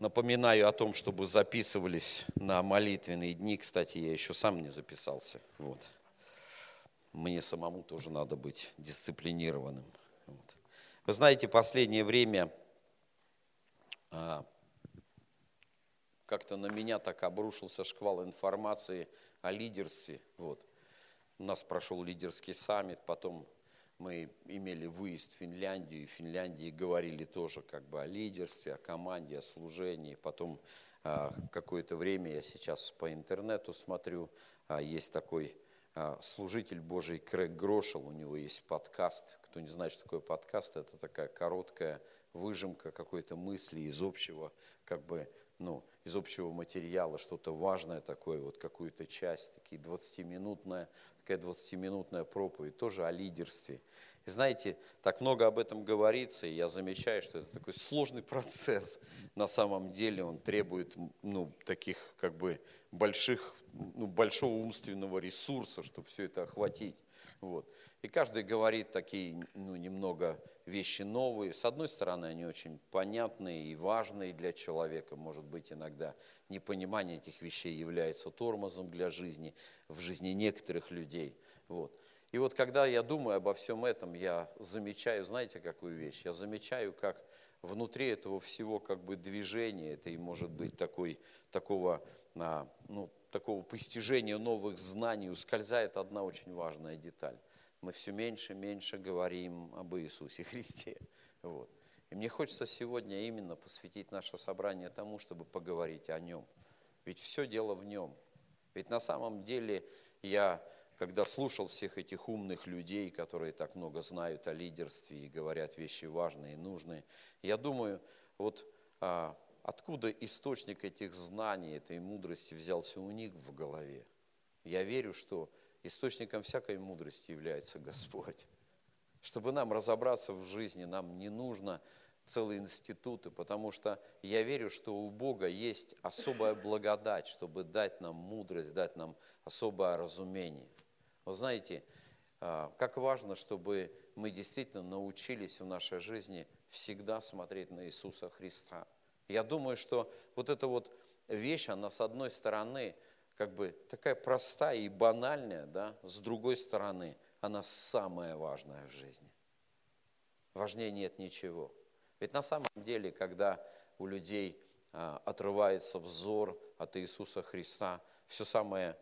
Напоминаю о том, чтобы записывались на молитвенные дни. Кстати, я еще сам не записался. Вот. Мне самому тоже надо быть дисциплинированным. Вот. Вы знаете, последнее время а, как-то на меня так обрушился шквал информации о лидерстве. Вот. У нас прошел лидерский саммит, потом мы имели выезд в Финляндию, и в Финляндии говорили тоже как бы о лидерстве, о команде, о служении. Потом а, какое-то время я сейчас по интернету смотрю, а, есть такой а, служитель Божий Крэг Грошел, у него есть подкаст. Кто не знает, что такое подкаст, это такая короткая выжимка какой-то мысли из общего, как бы, ну, из общего материала, что-то важное такое, вот какую-то часть, такие 20-минутная, такая 20-минутная проповедь, тоже о лидерстве. И знаете, так много об этом говорится, и я замечаю, что это такой сложный процесс. На самом деле он требует ну, таких как бы больших, ну, большого умственного ресурса, чтобы все это охватить. Вот. И каждый говорит такие ну, немного вещи новые. С одной стороны, они очень понятные и важные для человека. Может быть, иногда непонимание этих вещей является тормозом для жизни, в жизни некоторых людей. Вот. И вот когда я думаю обо всем этом, я замечаю, знаете, какую вещь? Я замечаю, как внутри этого всего как бы движения, это и может быть такой, такого, а, ну, такого постижения новых знаний, ускользает одна очень важная деталь. Мы все меньше и меньше говорим об Иисусе Христе. Вот. И мне хочется сегодня именно посвятить наше собрание тому, чтобы поговорить о Нем. Ведь все дело в Нем. Ведь на самом деле я когда слушал всех этих умных людей, которые так много знают о лидерстве и говорят вещи важные и нужные, я думаю, вот а, откуда источник этих знаний, этой мудрости взялся у них в голове? Я верю, что источником всякой мудрости является Господь. Чтобы нам разобраться в жизни, нам не нужно целые институты, потому что я верю, что у Бога есть особая благодать, чтобы дать нам мудрость, дать нам особое разумение. Вы знаете, а, как важно, чтобы мы действительно научились в нашей жизни всегда смотреть на Иисуса Христа. Я думаю, что вот эта вот вещь, она с одной стороны как бы такая простая и банальная, да, с другой стороны, она самая важная в жизни. Важнее нет ничего. Ведь на самом деле, когда у людей а, отрывается взор от Иисуса Христа, все самое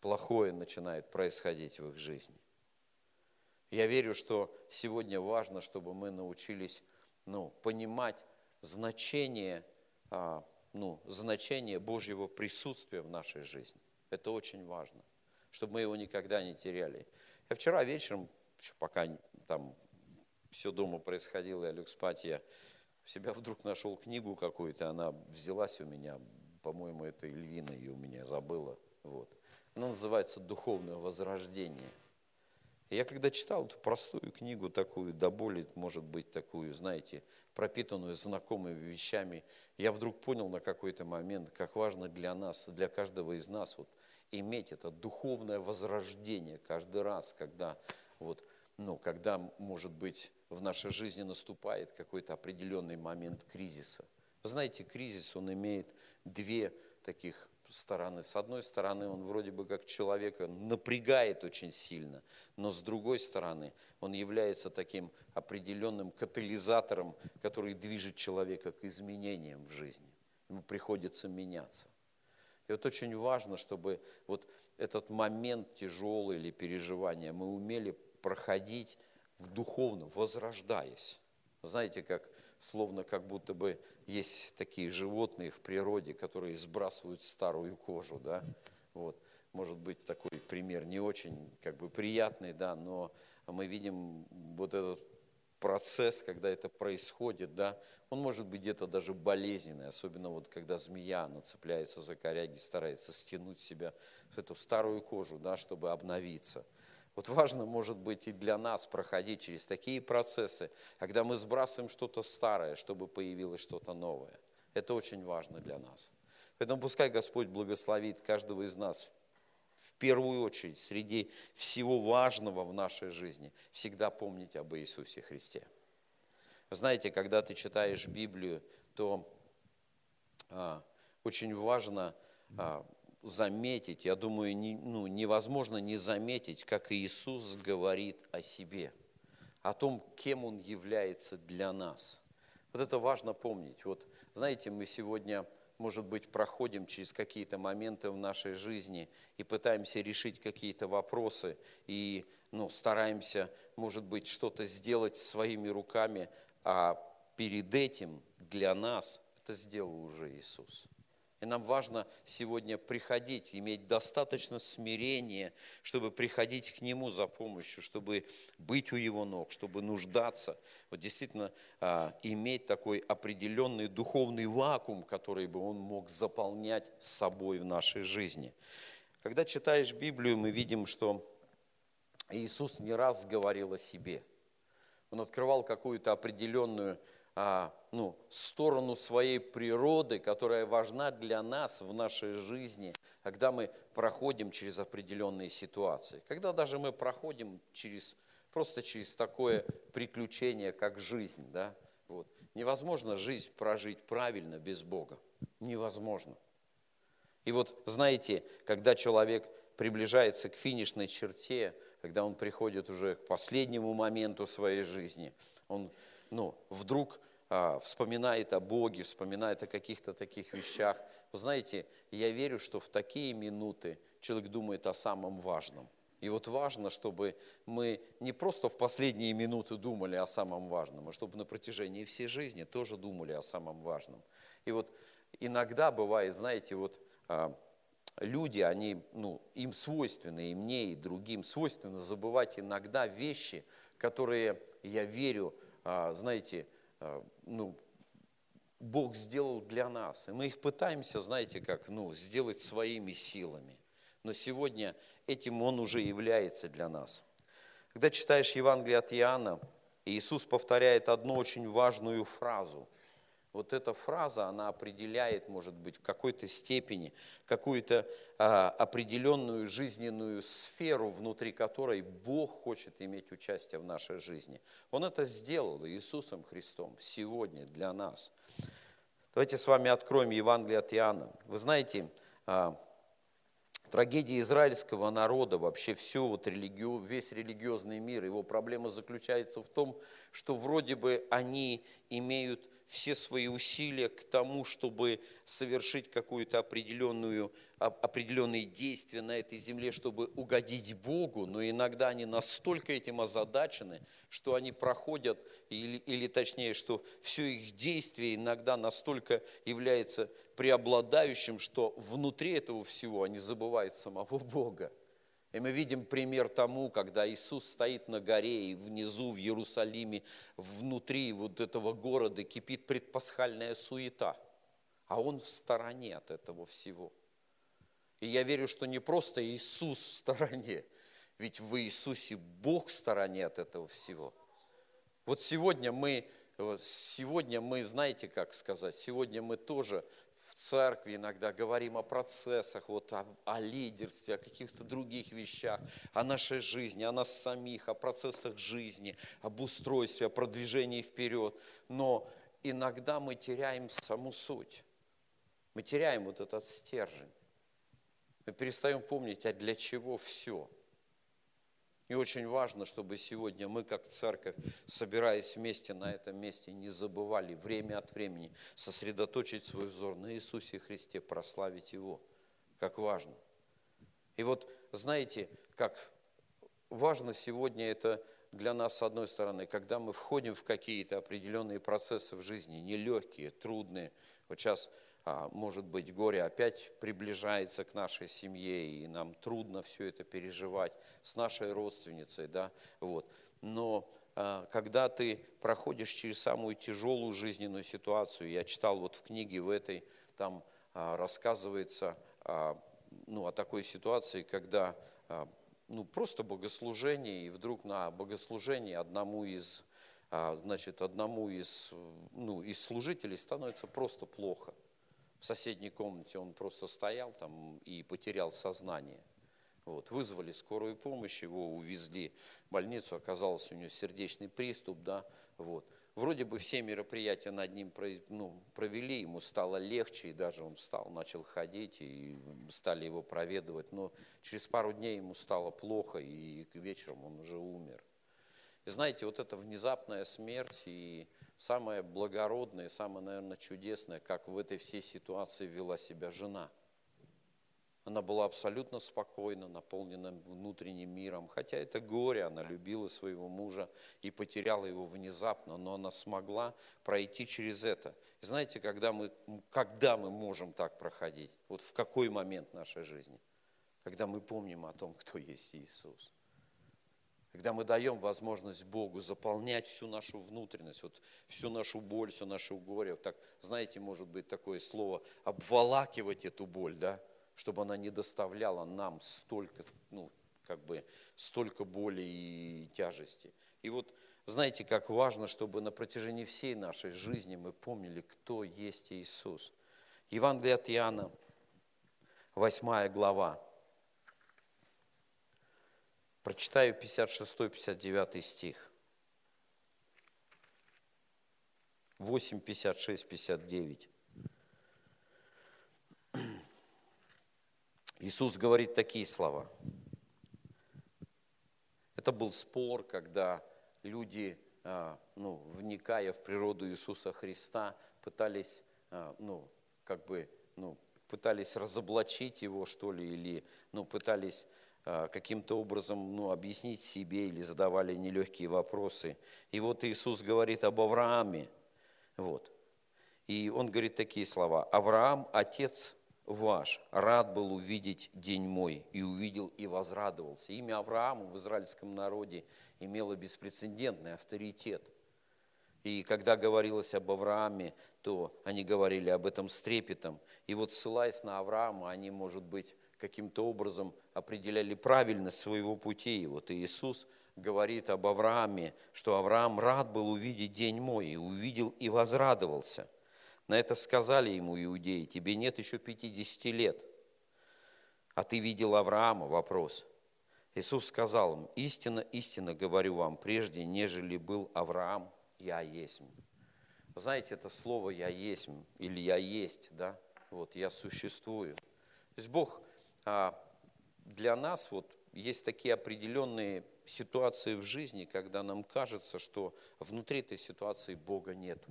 плохое начинает происходить в их жизни. Я верю, что сегодня важно, чтобы мы научились ну, понимать значение, а, ну, значение Божьего присутствия в нашей жизни. Это очень важно, чтобы мы его никогда не теряли. Я вчера вечером, пока там все дома происходило, я лег спать, я у себя вдруг нашел книгу какую-то, она взялась у меня, по-моему, это Ильина ее у меня забыла. Вот. Она называется «Духовное возрождение». Я когда читал эту простую книгу, такую, до боли, может быть, такую, знаете, пропитанную знакомыми вещами, я вдруг понял на какой-то момент, как важно для нас, для каждого из нас вот, иметь это духовное возрождение каждый раз, когда, вот, ну, когда, может быть, в нашей жизни наступает какой-то определенный момент кризиса. Вы знаете, кризис, он имеет две таких стороны. С одной стороны, он вроде бы как человека напрягает очень сильно, но с другой стороны, он является таким определенным катализатором, который движет человека к изменениям в жизни. Ему приходится меняться. И вот очень важно, чтобы вот этот момент тяжелый или переживания мы умели проходить в духовном, возрождаясь. Знаете, как словно как будто бы есть такие животные в природе, которые сбрасывают старую кожу, да, вот. Может быть, такой пример не очень как бы приятный, да, но мы видим вот этот процесс, когда это происходит, да, он может быть где-то даже болезненный, особенно вот когда змея нацепляется за коряги, старается стянуть себя эту старую кожу, да, чтобы обновиться – вот важно, может быть, и для нас проходить через такие процессы, когда мы сбрасываем что-то старое, чтобы появилось что-то новое. Это очень важно для нас. Поэтому пускай Господь благословит каждого из нас в первую очередь среди всего важного в нашей жизни всегда помнить об Иисусе Христе. Знаете, когда ты читаешь Библию, то а, очень важно а, заметить, я думаю, не, ну, невозможно не заметить, как Иисус говорит о себе, о том, кем Он является для нас. Вот это важно помнить. Вот, знаете, мы сегодня, может быть, проходим через какие-то моменты в нашей жизни и пытаемся решить какие-то вопросы, и ну, стараемся, может быть, что-то сделать своими руками, а перед этим для нас это сделал уже Иисус. И нам важно сегодня приходить, иметь достаточно смирения, чтобы приходить к Нему за помощью, чтобы быть у Его ног, чтобы нуждаться, вот действительно а, иметь такой определенный духовный вакуум, который бы Он мог заполнять собой в нашей жизни. Когда читаешь Библию, мы видим, что Иисус не раз говорил о себе. Он открывал какую-то определенную а, ну, сторону своей природы, которая важна для нас в нашей жизни, когда мы проходим через определенные ситуации. Когда даже мы проходим через, просто через такое приключение, как жизнь. Да? Вот. Невозможно жизнь прожить правильно без Бога. Невозможно. И вот знаете, когда человек приближается к финишной черте, когда он приходит уже к последнему моменту своей жизни, он ну, вдруг вспоминает о Боге, вспоминает о каких-то таких вещах. Вы знаете, я верю, что в такие минуты человек думает о самом важном. И вот важно, чтобы мы не просто в последние минуты думали о самом важном, а чтобы на протяжении всей жизни тоже думали о самом важном. И вот иногда бывает, знаете, вот а, люди, они, ну, им свойственно, и мне, и другим свойственно забывать иногда вещи, которые, я верю, а, знаете, а, ну, Бог сделал для нас. И мы их пытаемся, знаете, как, ну, сделать своими силами. Но сегодня этим Он уже является для нас. Когда читаешь Евангелие от Иоанна, Иисус повторяет одну очень важную фразу – вот эта фраза, она определяет, может быть, в какой-то степени какую-то а, определенную жизненную сферу, внутри которой Бог хочет иметь участие в нашей жизни. Он это сделал Иисусом Христом сегодня для нас. Давайте с вами откроем Евангелие от Иоанна. Вы знаете, а, трагедия израильского народа, вообще все, вот религио, весь религиозный мир, его проблема заключается в том, что вроде бы они имеют все свои усилия к тому, чтобы совершить какую-то определенную, определенные действия на этой земле, чтобы угодить Богу, но иногда они настолько этим озадачены, что они проходят, или, или точнее, что все их действие иногда настолько является преобладающим, что внутри этого всего они забывают самого Бога. И мы видим пример тому, когда Иисус стоит на горе, и внизу в Иерусалиме, внутри вот этого города кипит предпасхальная суета, а Он в стороне от этого всего. И я верю, что не просто Иисус в стороне, ведь в Иисусе Бог в стороне от этого всего. Вот сегодня мы, сегодня мы, знаете, как сказать, сегодня мы тоже церкви иногда говорим о процессах, вот о, о лидерстве, о каких-то других вещах, о нашей жизни, о нас самих, о процессах жизни, об устройстве, о продвижении вперед. Но иногда мы теряем саму суть. Мы теряем вот этот стержень. Мы перестаем помнить, а для чего все – и очень важно, чтобы сегодня мы, как церковь, собираясь вместе на этом месте, не забывали время от времени сосредоточить свой взор на Иисусе Христе, прославить Его. Как важно. И вот знаете, как важно сегодня это для нас, с одной стороны, когда мы входим в какие-то определенные процессы в жизни, нелегкие, трудные. Вот сейчас может быть, горе опять приближается к нашей семье, и нам трудно все это переживать с нашей родственницей, да, вот. Но а, когда ты проходишь через самую тяжелую жизненную ситуацию, я читал вот в книге в этой, там а, рассказывается ну, о такой ситуации, когда ну, просто богослужение, и вдруг на богослужении одному из, значит, одному из, ну, из служителей становится просто плохо – в соседней комнате он просто стоял там и потерял сознание. Вот, вызвали скорую помощь, его увезли в больницу, оказалось у него сердечный приступ, да, вот. вроде бы все мероприятия над ним ну, провели, ему стало легче, и даже он встал, начал ходить, и стали его проведывать, но через пару дней ему стало плохо, и вечером он уже умер. И знаете, вот эта внезапная смерть и самое благородное, самое, наверное, чудесное, как в этой всей ситуации вела себя жена – она была абсолютно спокойна, наполнена внутренним миром. Хотя это горе, она любила своего мужа и потеряла его внезапно, но она смогла пройти через это. И знаете, когда мы, когда мы можем так проходить? Вот в какой момент нашей жизни? Когда мы помним о том, кто есть Иисус. Когда мы даем возможность Богу заполнять всю нашу внутренность, вот всю нашу боль, все наше горе. Вот так, знаете, может быть такое слово, обволакивать эту боль, да? чтобы она не доставляла нам столько, ну, как бы, столько боли и тяжести. И вот знаете, как важно, чтобы на протяжении всей нашей жизни мы помнили, кто есть Иисус. Евангелие от Иоанна, 8 глава. Прочитаю 56-59 стих. 8, 56, 59. Иисус говорит такие слова. Это был спор, когда люди, а, ну, вникая в природу Иисуса Христа, пытались, а, ну, как бы, ну, пытались разоблачить его, что ли, или, ну, пытались каким-то образом, ну, объяснить себе или задавали нелегкие вопросы. И вот Иисус говорит об Аврааме, вот. И он говорит такие слова. Авраам – отец ваш рад был увидеть день мой, и увидел и возрадовался. Имя Авраама в израильском народе имело беспрецедентный авторитет. И когда говорилось об Аврааме, то они говорили об этом с трепетом. И вот ссылаясь на Авраама, они, может быть, каким-то образом определяли правильность своего пути. И вот Иисус говорит об Аврааме, что Авраам рад был увидеть день мой, и увидел и возрадовался. На это сказали ему иудеи, тебе нет еще 50 лет, а ты видел Авраама? Вопрос. Иисус сказал им, истинно, истинно говорю вам, прежде, нежели был Авраам, я есть. Знаете, это слово «я есть» или «я есть», да? Вот, «я существую». То есть Бог а, для нас, вот, есть такие определенные ситуации в жизни, когда нам кажется, что внутри этой ситуации Бога нету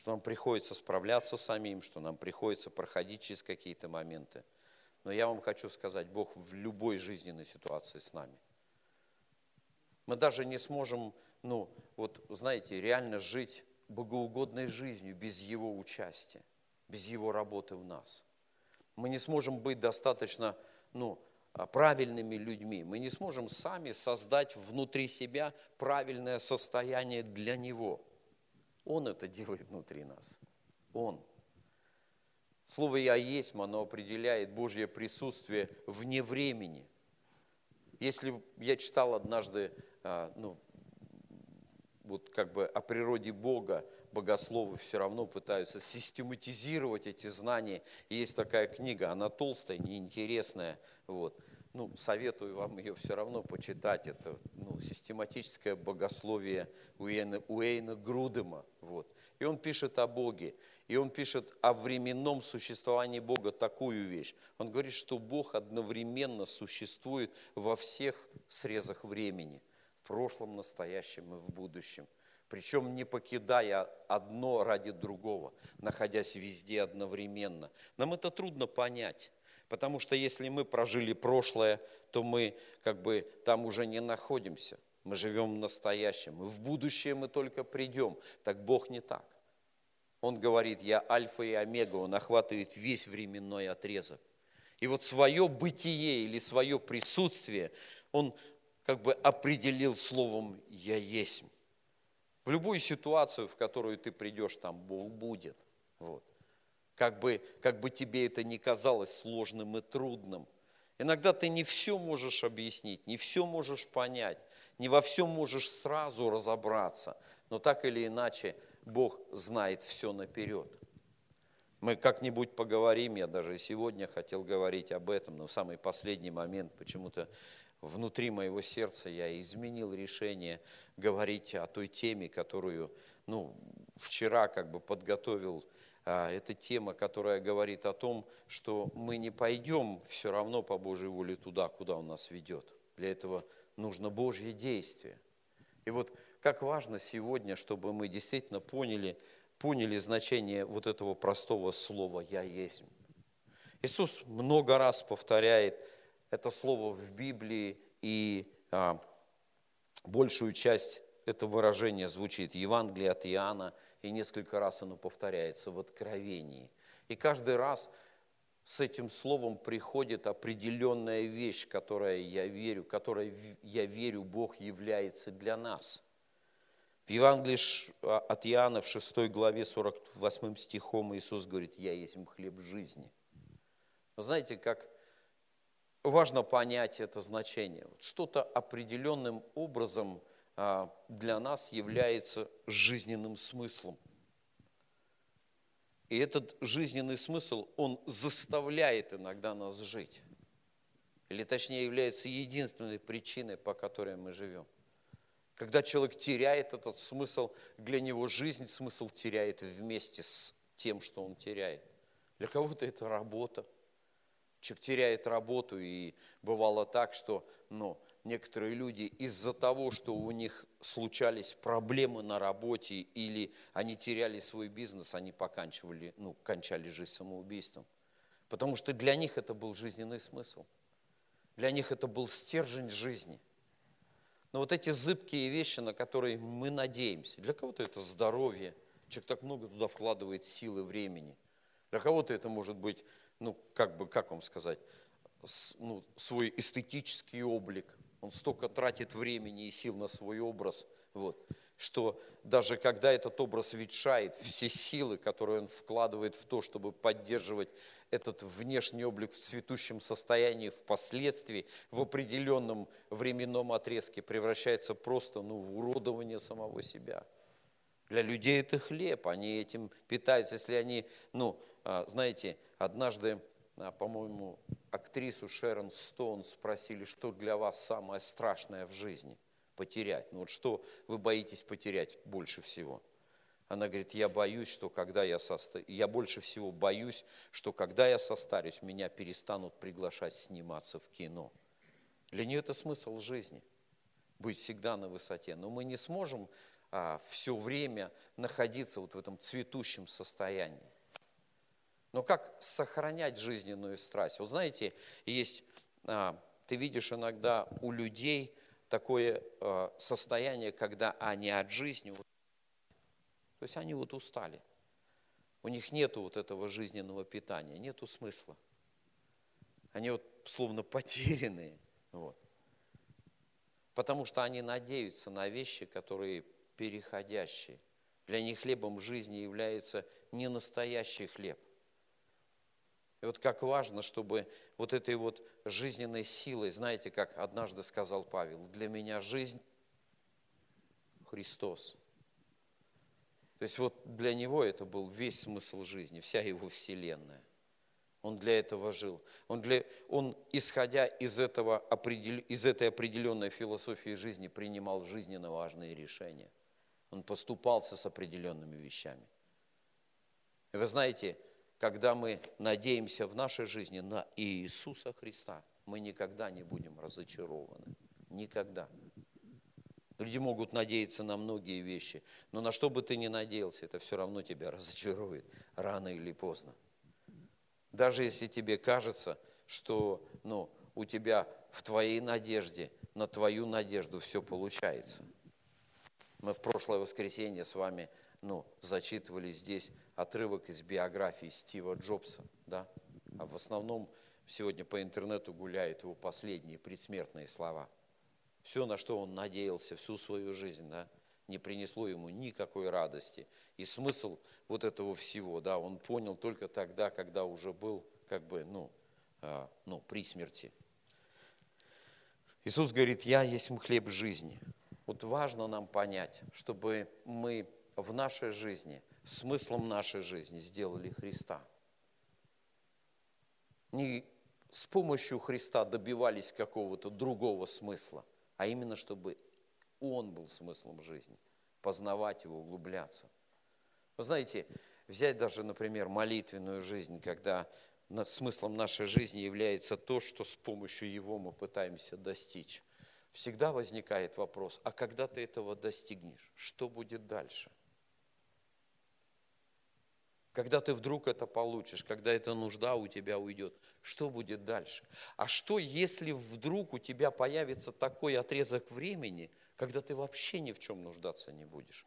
что нам приходится справляться самим, что нам приходится проходить через какие-то моменты. Но я вам хочу сказать, Бог в любой жизненной ситуации с нами. Мы даже не сможем, ну, вот, знаете, реально жить богоугодной жизнью без Его участия, без Его работы в нас. Мы не сможем быть достаточно, ну, правильными людьми. Мы не сможем сами создать внутри себя правильное состояние для Него – он это делает внутри нас. Он. Слово «Я есть» оно определяет Божье присутствие вне времени. Если я читал однажды, а, ну, вот как бы о природе Бога, богословы все равно пытаются систематизировать эти знания. Есть такая книга, она толстая, неинтересная, вот, ну, советую вам ее все равно почитать. Это ну, систематическое богословие Уэйна, Уэйна Грудема. Вот. И он пишет о Боге. И он пишет о временном существовании Бога такую вещь. Он говорит, что Бог одновременно существует во всех срезах времени. В прошлом, настоящем и в будущем. Причем не покидая одно ради другого, находясь везде одновременно. Нам это трудно понять. Потому что если мы прожили прошлое, то мы как бы там уже не находимся. Мы живем в настоящем. И в будущее мы только придем. Так Бог не так. Он говорит, я альфа и омега. Он охватывает весь временной отрезок. И вот свое бытие или свое присутствие он как бы определил словом «я есть». В любую ситуацию, в которую ты придешь, там Бог будет. Вот как бы, как бы тебе это ни казалось сложным и трудным. Иногда ты не все можешь объяснить, не все можешь понять, не во всем можешь сразу разобраться, но так или иначе Бог знает все наперед. Мы как-нибудь поговорим, я даже сегодня хотел говорить об этом, но в самый последний момент почему-то внутри моего сердца я изменил решение говорить о той теме, которую ну, вчера как бы подготовил а, эта тема, которая говорит о том, что мы не пойдем все равно по Божьей воле туда, куда Он нас ведет. Для этого нужно Божье действие. И вот как важно сегодня, чтобы мы действительно поняли, поняли значение вот этого простого слова «Я есть». Иисус много раз повторяет это слово в Библии, и а, большую часть это выражение звучит в Евангелии от Иоанна, и несколько раз оно повторяется в Откровении. И каждый раз с этим словом приходит определенная вещь, которая я верю, которой я верю, Бог является для нас. В Евангелии а, от Иоанна в 6 главе 48 стихом Иисус говорит, «Я есть хлеб жизни». Вы знаете, как важно понять это значение. Что-то определенным образом а, для нас является жизненным смыслом. И этот жизненный смысл, он заставляет иногда нас жить. Или точнее является единственной причиной, по которой мы живем. Когда человек теряет этот смысл, для него жизнь смысл теряет вместе с тем, что он теряет. Для кого-то это работа. Человек теряет работу, и бывало так, что ну, некоторые люди из-за того, что у них случались проблемы на работе или они теряли свой бизнес, они поканчивали, ну, кончали жизнь самоубийством. Потому что для них это был жизненный смысл. Для них это был стержень жизни. Но вот эти зыбкие вещи, на которые мы надеемся, для кого-то это здоровье, человек так много туда вкладывает силы, времени. Для кого-то это может быть, ну, как бы, как вам сказать, ну, свой эстетический облик, он столько тратит времени и сил на свой образ, вот, что даже когда этот образ ветшает, все силы, которые он вкладывает в то, чтобы поддерживать этот внешний облик в цветущем состоянии впоследствии, в определенном временном отрезке превращается просто ну, в уродование самого себя. Для людей это хлеб, они этим питаются. Если они, ну, знаете, однажды а, по-моему, актрису Шерон Стоун спросили, что для вас самое страшное в жизни потерять. Ну вот что вы боитесь потерять больше всего? Она говорит, я боюсь, что когда я состарюсь, я больше всего боюсь, что когда я состарюсь, меня перестанут приглашать сниматься в кино. Для нее это смысл жизни, быть всегда на высоте. Но мы не сможем а, все время находиться вот в этом цветущем состоянии. Но как сохранять жизненную страсть? Вот знаете, есть, а, ты видишь иногда у людей такое а, состояние, когда они от жизни, то есть они вот устали. У них нет вот этого жизненного питания, нету смысла. Они вот словно потерянные. Вот. Потому что они надеются на вещи, которые переходящие. Для них хлебом жизни является не настоящий хлеб, и вот как важно, чтобы вот этой вот жизненной силой, знаете, как однажды сказал Павел, для меня жизнь Христос. То есть вот для него это был весь смысл жизни, вся его вселенная. Он для этого жил. Он, для, он исходя из, этого, из этой определенной философии жизни, принимал жизненно важные решения. Он поступался с определенными вещами. И вы знаете, когда мы надеемся в нашей жизни на Иисуса Христа, мы никогда не будем разочарованы. Никогда. Люди могут надеяться на многие вещи, но на что бы ты ни надеялся, это все равно тебя разочарует рано или поздно. Даже если тебе кажется, что ну, у тебя в твоей надежде, на твою надежду все получается. Мы в прошлое воскресенье с вами ну, зачитывали здесь отрывок из биографии Стива Джобса, да, а в основном сегодня по интернету гуляют его последние предсмертные слова. Все, на что он надеялся всю свою жизнь, да, не принесло ему никакой радости. И смысл вот этого всего, да, он понял только тогда, когда уже был как бы, ну, а, ну при смерти. Иисус говорит, я есть хлеб жизни. Вот важно нам понять, чтобы мы в нашей жизни, смыслом нашей жизни сделали Христа. Не с помощью Христа добивались какого-то другого смысла, а именно чтобы Он был смыслом жизни. познавать Его, углубляться. Вы знаете, взять даже, например, молитвенную жизнь, когда смыслом нашей жизни является то, что с помощью Его мы пытаемся достичь. Всегда возникает вопрос, а когда ты этого достигнешь, что будет дальше? Когда ты вдруг это получишь, когда эта нужда у тебя уйдет, что будет дальше? А что, если вдруг у тебя появится такой отрезок времени, когда ты вообще ни в чем нуждаться не будешь?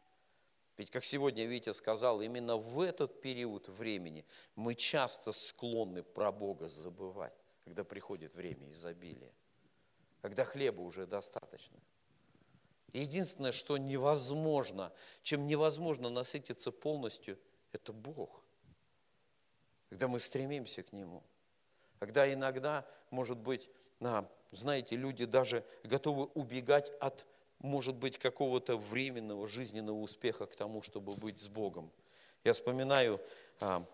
Ведь, как сегодня Витя сказал, именно в этот период времени мы часто склонны про Бога забывать, когда приходит время изобилия, когда хлеба уже достаточно. Единственное, что невозможно, чем невозможно насытиться полностью, это Бог. Когда мы стремимся к Нему. Когда иногда, может быть, знаете, люди даже готовы убегать от может быть, какого-то временного жизненного успеха к тому, чтобы быть с Богом. Я вспоминаю а,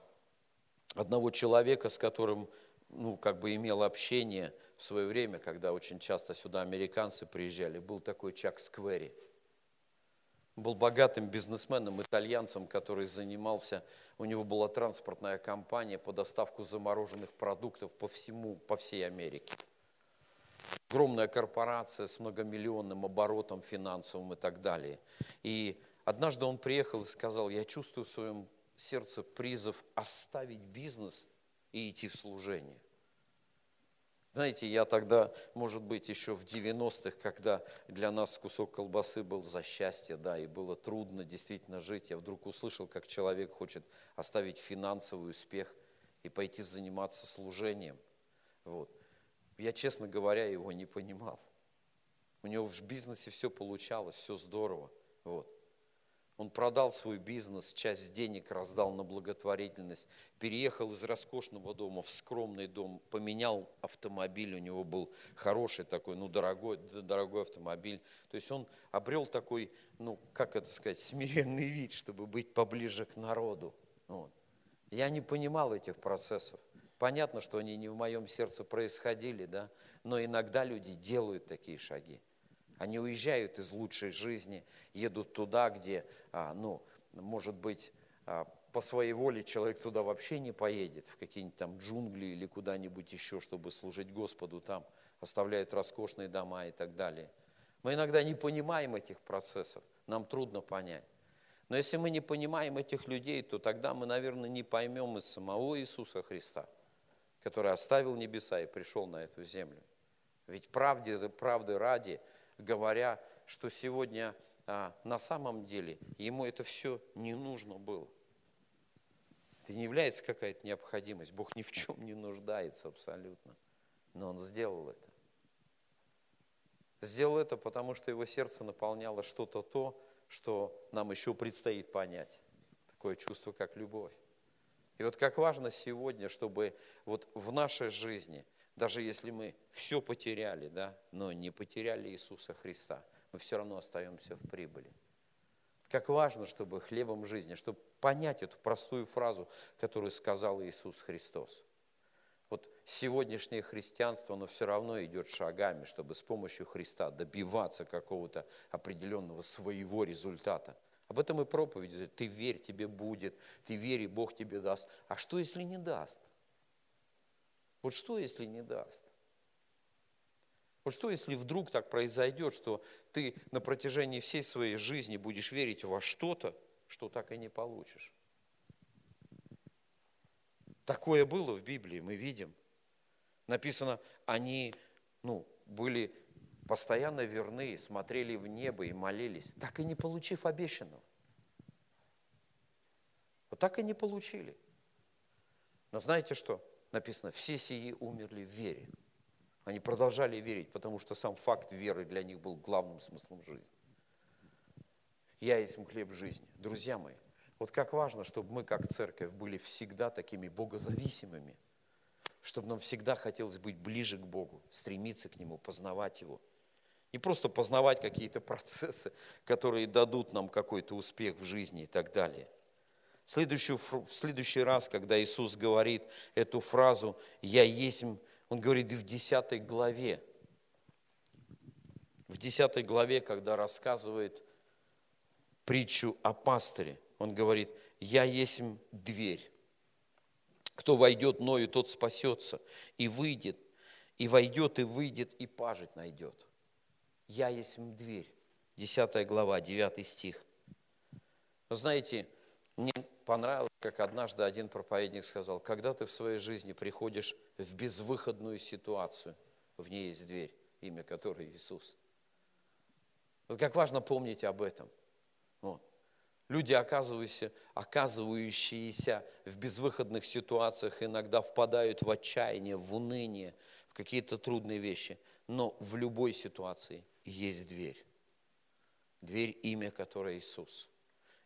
одного человека, с которым, ну, как бы имел общение в свое время, когда очень часто сюда американцы приезжали, был такой Чак Сквери. Был богатым бизнесменом, итальянцем, который занимался, у него была транспортная компания по доставку замороженных продуктов по всему, по всей Америке огромная корпорация с многомиллионным оборотом финансовым и так далее. И однажды он приехал и сказал, я чувствую в своем сердце призыв оставить бизнес и идти в служение. Знаете, я тогда, может быть, еще в 90-х, когда для нас кусок колбасы был за счастье, да, и было трудно действительно жить, я вдруг услышал, как человек хочет оставить финансовый успех и пойти заниматься служением. Вот. Я, честно говоря, его не понимал. У него в бизнесе все получалось, все здорово. Вот. Он продал свой бизнес, часть денег раздал на благотворительность, переехал из роскошного дома в скромный дом, поменял автомобиль, у него был хороший такой, ну, дорогой, дорогой автомобиль. То есть он обрел такой, ну, как это сказать, смиренный вид, чтобы быть поближе к народу. Вот. Я не понимал этих процессов. Понятно, что они не в моем сердце происходили, да, но иногда люди делают такие шаги. Они уезжают из лучшей жизни, едут туда, где, а, ну, может быть, а, по своей воле человек туда вообще не поедет, в какие-нибудь там джунгли или куда-нибудь еще, чтобы служить Господу там, оставляют роскошные дома и так далее. Мы иногда не понимаем этих процессов, нам трудно понять. Но если мы не понимаем этих людей, то тогда мы, наверное, не поймем и самого Иисуса Христа – который оставил небеса и пришел на эту землю. Ведь правде, правды ради, говоря, что сегодня а, на самом деле ему это все не нужно было. Это не является какая-то необходимость. Бог ни в чем не нуждается абсолютно. Но он сделал это. Сделал это, потому что его сердце наполняло что-то то, что нам еще предстоит понять. Такое чувство, как любовь. И вот как важно сегодня, чтобы вот в нашей жизни, даже если мы все потеряли, да, но не потеряли Иисуса Христа, мы все равно остаемся в прибыли. Как важно, чтобы хлебом жизни, чтобы понять эту простую фразу, которую сказал Иисус Христос. Вот сегодняшнее христианство, оно все равно идет шагами, чтобы с помощью Христа добиваться какого-то определенного своего результата – об этом и проповедь. Ты верь, тебе будет. Ты верь, и Бог тебе даст. А что, если не даст? Вот что, если не даст? Вот что, если вдруг так произойдет, что ты на протяжении всей своей жизни будешь верить во что-то, что так и не получишь? Такое было в Библии, мы видим. Написано, они ну, были постоянно верны, смотрели в небо и молились, так и не получив обещанного. Вот так и не получили. Но знаете что? Написано, все сии умерли в вере. Они продолжали верить, потому что сам факт веры для них был главным смыслом жизни. Я есть хлеб жизни. Друзья мои, вот как важно, чтобы мы, как церковь, были всегда такими богозависимыми, чтобы нам всегда хотелось быть ближе к Богу, стремиться к Нему, познавать Его – не просто познавать какие-то процессы, которые дадут нам какой-то успех в жизни и так далее. Следующий, в следующий раз, когда Иисус говорит эту фразу «Я есть», Он говорит в 10 главе. В 10 главе, когда рассказывает притчу о пастыре. Он говорит, я есть дверь. Кто войдет мною, тот спасется и выйдет, и войдет, и выйдет, и пажить найдет. Я есть дверь. 10 глава, 9 стих. Знаете, мне понравилось, как однажды один проповедник сказал, когда ты в своей жизни приходишь в безвыходную ситуацию, в ней есть дверь, имя которой Иисус. Вот как важно помнить об этом. Вот. Люди, оказывающиеся, оказывающиеся в безвыходных ситуациях, иногда впадают в отчаяние, в уныние, в какие-то трудные вещи. Но в любой ситуации есть дверь. Дверь, имя которой Иисус.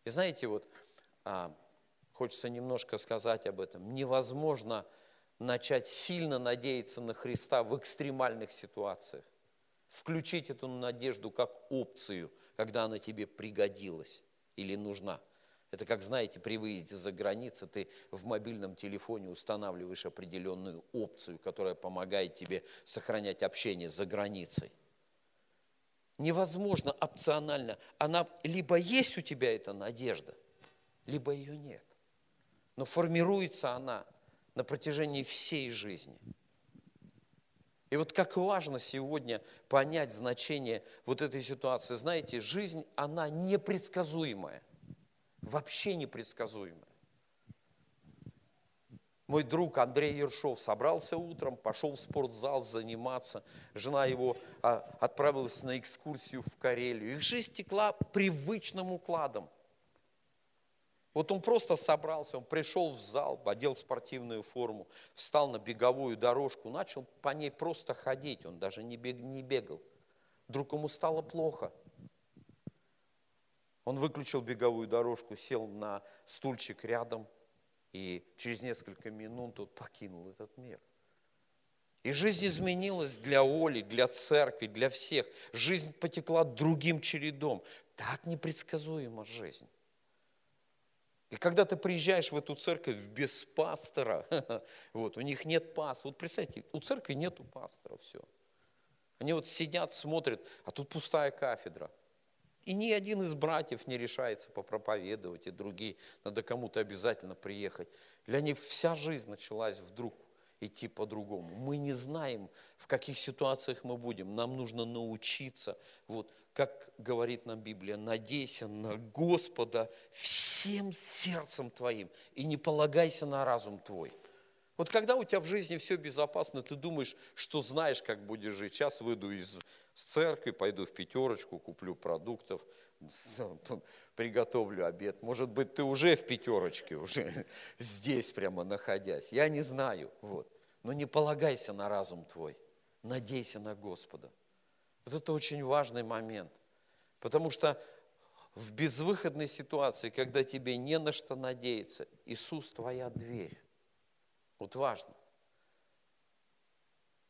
И знаете, вот а, хочется немножко сказать об этом. Невозможно начать сильно надеяться на Христа в экстремальных ситуациях. Включить эту надежду как опцию, когда она тебе пригодилась или нужна. Это как, знаете, при выезде за границу ты в мобильном телефоне устанавливаешь определенную опцию, которая помогает тебе сохранять общение за границей. Невозможно опционально. Она либо есть у тебя эта надежда, либо ее нет. Но формируется она на протяжении всей жизни. И вот как важно сегодня понять значение вот этой ситуации. Знаете, жизнь, она непредсказуемая, вообще непредсказуемая. Мой друг Андрей Ершов собрался утром, пошел в спортзал заниматься. Жена его а, отправилась на экскурсию в Карелию. Их жизнь текла привычным укладом. Вот он просто собрался, он пришел в зал, одел спортивную форму, встал на беговую дорожку, начал по ней просто ходить, он даже не, бег, не бегал. Вдруг ему стало плохо. Он выключил беговую дорожку, сел на стульчик рядом, и через несколько минут он покинул этот мир. И жизнь изменилась для Оли, для церкви, для всех. Жизнь потекла другим чередом. Так непредсказуема жизнь. И когда ты приезжаешь в эту церковь без пастора, вот, у них нет пастора. Вот представьте, у церкви нету пастора, все. Они вот сидят, смотрят, а тут пустая кафедра. И ни один из братьев не решается попроповедовать, и другие, надо кому-то обязательно приехать. Для них вся жизнь началась вдруг идти по-другому. Мы не знаем, в каких ситуациях мы будем. Нам нужно научиться вот, как говорит нам Библия, надейся на Господа всем сердцем твоим и не полагайся на разум твой. Вот когда у тебя в жизни все безопасно, ты думаешь, что знаешь, как будешь жить. Сейчас выйду из церкви, пойду в пятерочку, куплю продуктов, приготовлю обед. Может быть, ты уже в пятерочке, уже здесь прямо находясь. Я не знаю. Вот. Но не полагайся на разум твой. Надейся на Господа. Вот это очень важный момент. Потому что в безвыходной ситуации, когда тебе не на что надеяться, Иисус твоя дверь. Вот важно.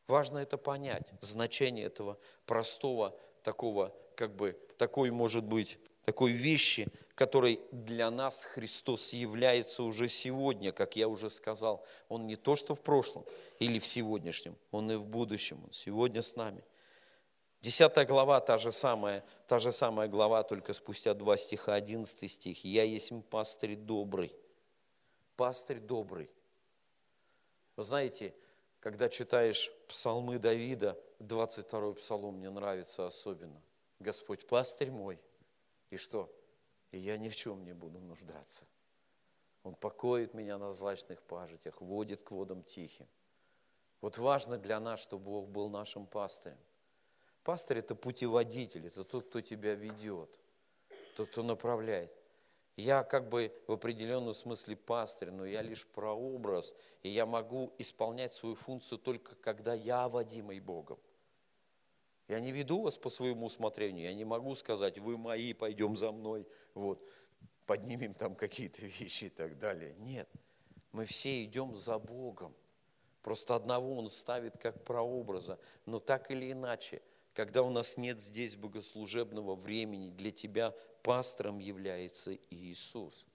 Важно это понять, значение этого простого такого, как бы, такой, может быть, такой вещи, которой для нас Христос является уже сегодня, как я уже сказал. Он не то, что в прошлом или в сегодняшнем, Он и в будущем, Он сегодня с нами – Десятая глава, та же, самая, та же самая глава, только спустя два стиха, одиннадцатый стих. «Я есть пастырь добрый». Пастырь добрый. Вы знаете, когда читаешь псалмы Давида, 22-й псалом мне нравится особенно. Господь пастырь мой. И что? И я ни в чем не буду нуждаться. Он покоит меня на злачных пажитях, водит к водам тихим. Вот важно для нас, чтобы Бог был нашим пастырем. Пастор – это путеводитель, это тот, кто тебя ведет, тот, кто направляет. Я как бы в определенном смысле пастырь, но я лишь прообраз, и я могу исполнять свою функцию только когда я водимый Богом. Я не веду вас по своему усмотрению, я не могу сказать, вы мои, пойдем за мной, вот, поднимем там какие-то вещи и так далее. Нет, мы все идем за Богом. Просто одного Он ставит как прообраза, но так или иначе – когда у нас нет здесь богослужебного времени, для тебя пастором является Иисус.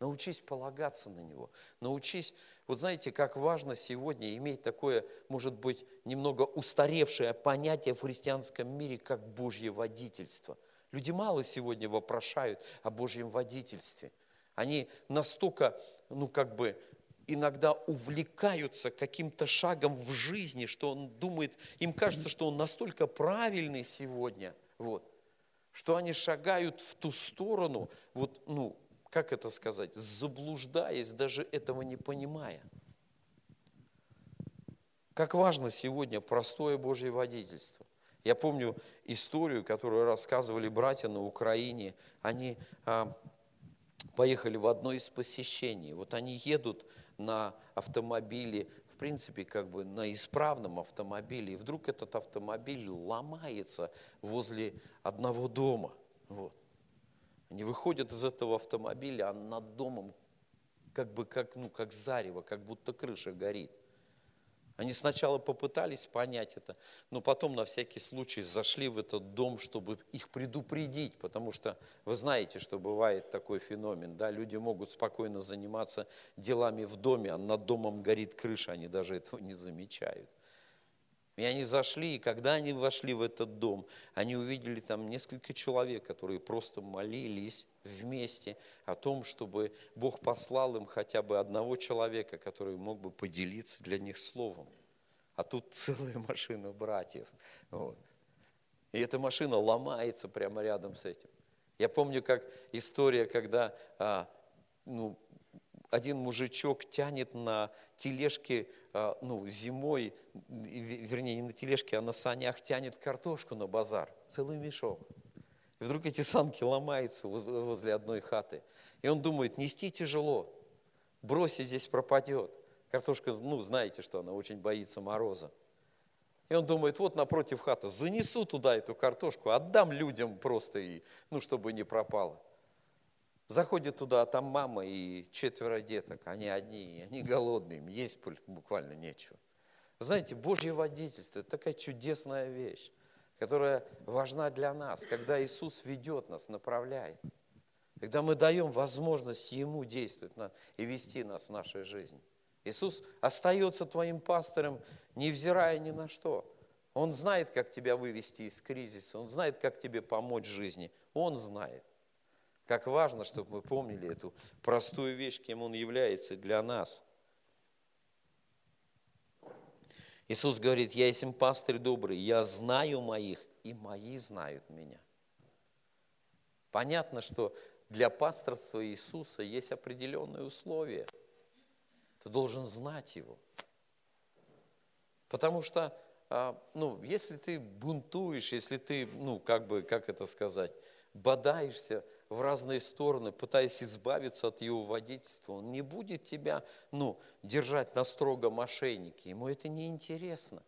Научись полагаться на Него. Научись, вот знаете, как важно сегодня иметь такое, может быть, немного устаревшее понятие в христианском мире, как Божье водительство. Люди мало сегодня вопрошают о Божьем водительстве. Они настолько, ну как бы, иногда увлекаются каким-то шагом в жизни, что он думает, им кажется, что он настолько правильный сегодня, вот, что они шагают в ту сторону, вот, ну, как это сказать, заблуждаясь, даже этого не понимая. Как важно сегодня простое Божье водительство. Я помню историю, которую рассказывали братья на Украине. Они а, поехали в одно из посещений. Вот они едут на автомобиле, в принципе, как бы на исправном автомобиле, и вдруг этот автомобиль ломается возле одного дома. Вот. Они выходят из этого автомобиля, а над домом как бы как, ну, как зарево, как будто крыша горит. Они сначала попытались понять это, но потом на всякий случай зашли в этот дом, чтобы их предупредить, потому что вы знаете, что бывает такой феномен, да, люди могут спокойно заниматься делами в доме, а над домом горит крыша, они даже этого не замечают. И они зашли, и когда они вошли в этот дом, они увидели там несколько человек, которые просто молились вместе о том, чтобы Бог послал им хотя бы одного человека, который мог бы поделиться для них словом. А тут целая машина братьев. Вот. И эта машина ломается прямо рядом с этим. Я помню, как история, когда а, ну, один мужичок тянет на тележке, а, ну, зимой, вернее, не на тележке, а на санях тянет картошку на базар, целый мешок. И вдруг эти санки ломаются возле одной хаты. И он думает, нести тяжело, бросить здесь пропадет. Картошка, ну, знаете, что она очень боится мороза. И он думает, вот напротив хаты, занесу туда эту картошку, отдам людям просто, и, ну, чтобы не пропало. Заходит туда, а там мама и четверо деток, они одни, они голодные, им есть буквально нечего. знаете, Божье водительство – это такая чудесная вещь, которая важна для нас, когда Иисус ведет нас, направляет. Когда мы даем возможность Ему действовать и вести нас в нашей жизни. Иисус остается твоим пастором, невзирая ни на что. Он знает, как тебя вывести из кризиса, Он знает, как тебе помочь жизни. Он знает. Как важно, чтобы мы помнили эту простую вещь, кем Он является для нас. Иисус говорит, я есть им пастырь добрый, я знаю моих, и мои знают меня. Понятно, что для пасторства Иисуса есть определенные условия. Ты должен знать Его. Потому что, а, ну, если ты бунтуешь, если ты, ну, как бы, как это сказать, бодаешься в разные стороны, пытаясь избавиться от его водительства, он не будет тебя ну, держать на строго мошеннике. Ему это не интересно.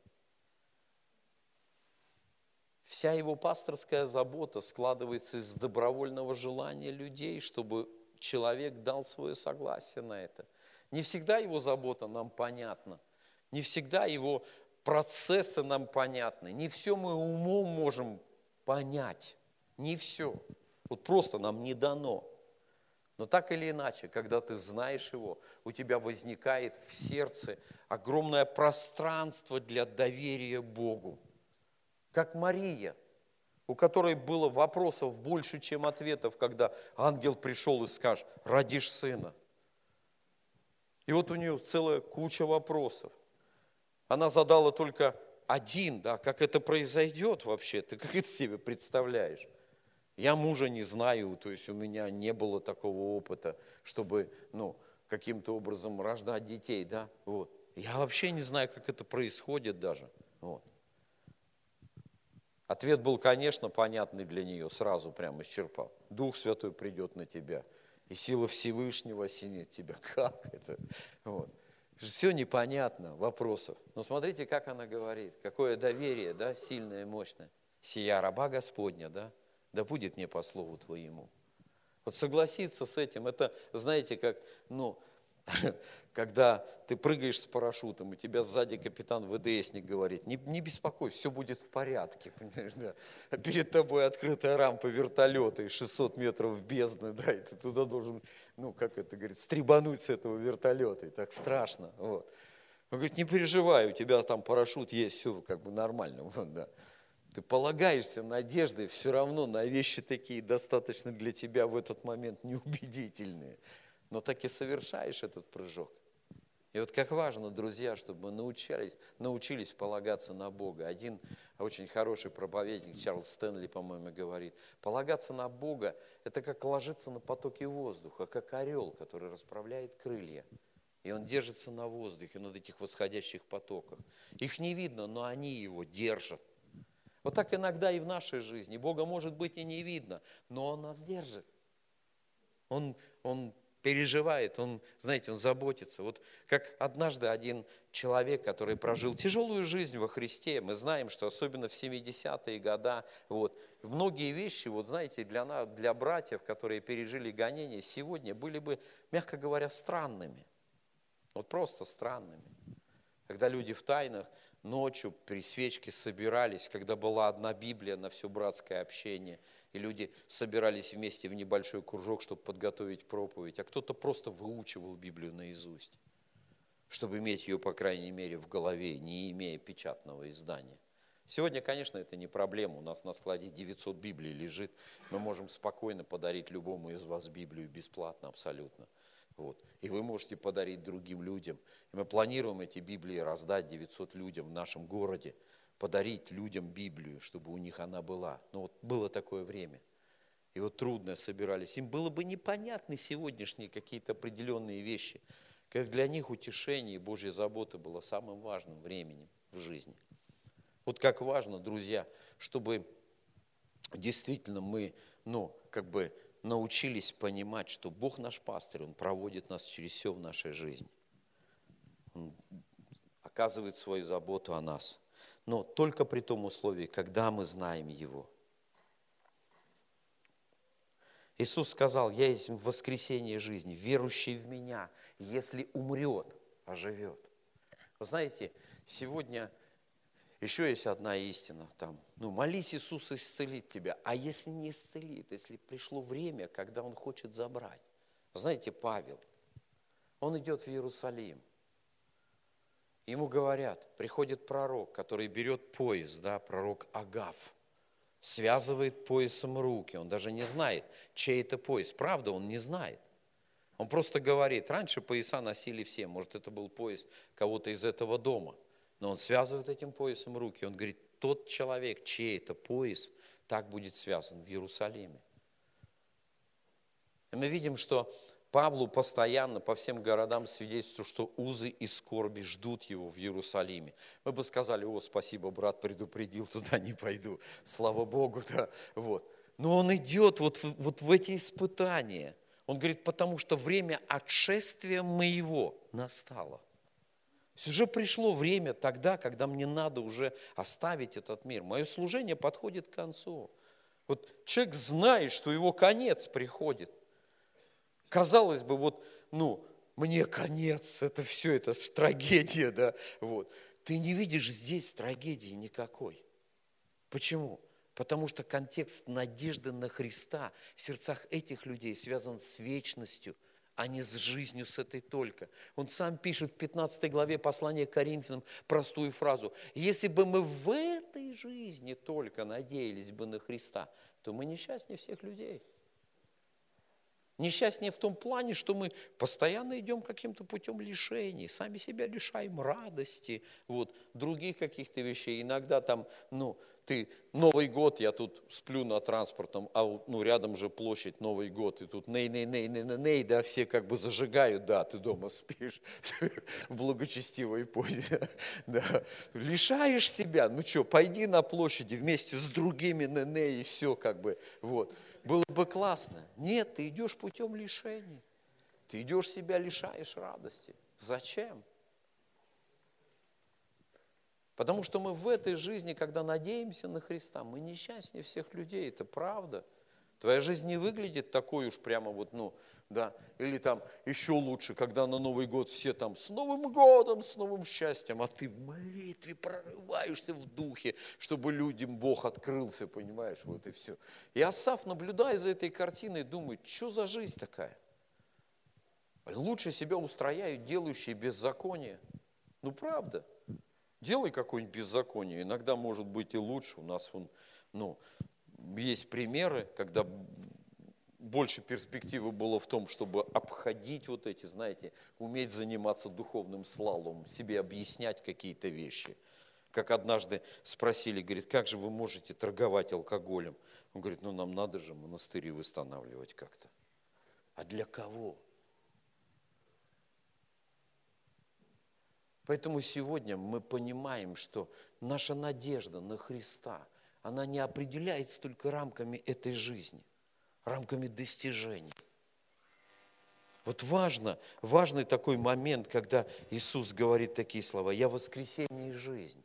Вся его пасторская забота складывается из добровольного желания людей, чтобы человек дал свое согласие на это. Не всегда его забота нам понятна, не всегда его процессы нам понятны, не все мы умом можем понять, не все. Вот просто нам не дано. Но так или иначе, когда ты знаешь его, у тебя возникает в сердце огромное пространство для доверия Богу. Как Мария, у которой было вопросов больше, чем ответов, когда ангел пришел и скажет, родишь сына. И вот у нее целая куча вопросов. Она задала только один, да, как это произойдет вообще, ты как это себе представляешь? Я мужа не знаю, то есть у меня не было такого опыта, чтобы, ну, каким-то образом рождать детей, да, вот. Я вообще не знаю, как это происходит даже, вот. Ответ был, конечно, понятный для нее, сразу прямо исчерпал. Дух Святой придет на тебя, и сила Всевышнего осенит тебя. Как это? Вот. Все непонятно, вопросов. Но смотрите, как она говорит, какое доверие, да, сильное, мощное. Сия раба Господня, да, да будет мне по слову Твоему. Вот согласиться с этим, это, знаете, как, ну, когда ты прыгаешь с парашютом, и тебя сзади капитан ВДСник говорит, не, не беспокойся, все будет в порядке, понимаешь, да. А перед тобой открытая рампа вертолета и 600 метров бездны, да, и ты туда должен, ну, как это говорит, стребануть с этого вертолета, и так страшно, вот. Он говорит, не переживай, у тебя там парашют есть, все как бы нормально, вот, да. Ты полагаешься надеждой все равно на вещи такие достаточно для тебя в этот момент неубедительные. Но так и совершаешь этот прыжок. И вот как важно, друзья, чтобы мы научились, научились полагаться на Бога. Один очень хороший проповедник, Чарльз Стэнли, по-моему, говорит, полагаться на Бога – это как ложиться на потоки воздуха, как орел, который расправляет крылья. И он держится на воздухе, над этих восходящих потоках. Их не видно, но они его держат. Вот так иногда и в нашей жизни. Бога может быть и не видно, но Он нас держит. Он, он переживает, он, знаете, он заботится. Вот как однажды один человек, который прожил тяжелую жизнь во Христе, мы знаем, что особенно в 70-е годы, вот, многие вещи, вот знаете, для, нас, для братьев, которые пережили гонения, сегодня были бы, мягко говоря, странными. Вот просто странными. Когда люди в тайнах ночью при свечке собирались, когда была одна Библия на все братское общение, и люди собирались вместе в небольшой кружок, чтобы подготовить проповедь, а кто-то просто выучивал Библию наизусть, чтобы иметь ее, по крайней мере, в голове, не имея печатного издания. Сегодня, конечно, это не проблема. У нас на складе 900 Библий лежит. Мы можем спокойно подарить любому из вас Библию бесплатно абсолютно. Вот. И вы можете подарить другим людям. И мы планируем эти Библии раздать 900 людям в нашем городе, подарить людям Библию, чтобы у них она была. Но вот было такое время. И вот трудно собирались. Им было бы непонятны сегодняшние какие-то определенные вещи. Как для них утешение и Божья забота было самым важным временем в жизни. Вот как важно, друзья, чтобы действительно мы, ну, как бы научились понимать, что Бог наш пастырь, Он проводит нас через все в нашей жизни. Он оказывает свою заботу о нас. Но только при том условии, когда мы знаем Его. Иисус сказал, я есть воскресение жизни, верующий в Меня, если умрет, оживет. Вы знаете, сегодня еще есть одна истина там. Ну, молись, Иисус исцелит тебя. А если не исцелит, если пришло время, когда Он хочет забрать. Знаете, Павел, он идет в Иерусалим. Ему говорят, приходит пророк, который берет пояс, да, пророк Агав, связывает поясом руки. Он даже не знает, чей это пояс. Правда, он не знает. Он просто говорит, раньше пояса носили все, может, это был пояс кого-то из этого дома – но он связывает этим поясом руки. Он говорит, тот человек, чей это пояс, так будет связан в Иерусалиме. И мы видим, что Павлу постоянно по всем городам свидетельствует, что узы и скорби ждут его в Иерусалиме. Мы бы сказали, о, спасибо, брат предупредил, туда не пойду. Слава Богу, да, вот. Но он идет вот, вот в эти испытания. Он говорит, потому что время отшествия моего настало – есть уже пришло время тогда, когда мне надо уже оставить этот мир. Мое служение подходит к концу. Вот человек знает, что его конец приходит. Казалось бы, вот, ну, мне конец, это все, это трагедия, да, вот. Ты не видишь здесь трагедии никакой. Почему? Потому что контекст надежды на Христа в сердцах этих людей связан с вечностью – а не с жизнью с этой только. Он сам пишет в 15 главе послания к Коринфянам простую фразу. Если бы мы в этой жизни только надеялись бы на Христа, то мы несчастнее всех людей. Несчастнее в том плане, что мы постоянно идем каким-то путем лишений, сами себя лишаем радости, вот, других каких-то вещей. Иногда там, ну, ты Новый год, я тут сплю на транспортном, а ну, рядом же площадь Новый год, и тут ней, ней, ней, ней, ней, ней, да, все как бы зажигают, да, ты дома спишь в благочестивой позе, да, лишаешь себя, ну что, пойди на площади вместе с другими ней, ней, и все как бы, вот, было бы классно. Нет, ты идешь путем лишений, ты идешь себя лишаешь радости. Зачем? Потому что мы в этой жизни, когда надеемся на Христа, мы несчастнее всех людей, это правда. Твоя жизнь не выглядит такой уж прямо вот, ну, да, или там еще лучше, когда на Новый год все там с Новым годом, с новым счастьем, а ты в молитве прорываешься в духе, чтобы людям Бог открылся, понимаешь, вот и все. И Асав, наблюдая за этой картиной, думает, что за жизнь такая? Лучше себя устрояют делающие беззаконие. Ну, правда. Делай какое-нибудь беззаконие. Иногда может быть и лучше. У нас вон, ну, есть примеры, когда больше перспективы было в том, чтобы обходить вот эти, знаете, уметь заниматься духовным слалом, себе объяснять какие-то вещи. Как однажды спросили, говорит, как же вы можете торговать алкоголем? Он говорит, ну нам надо же монастыри восстанавливать как-то. А для кого? Поэтому сегодня мы понимаем, что наша надежда на Христа, она не определяется только рамками этой жизни, рамками достижений. Вот важно, важный такой момент, когда Иисус говорит такие слова, «Я воскресение и жизнь».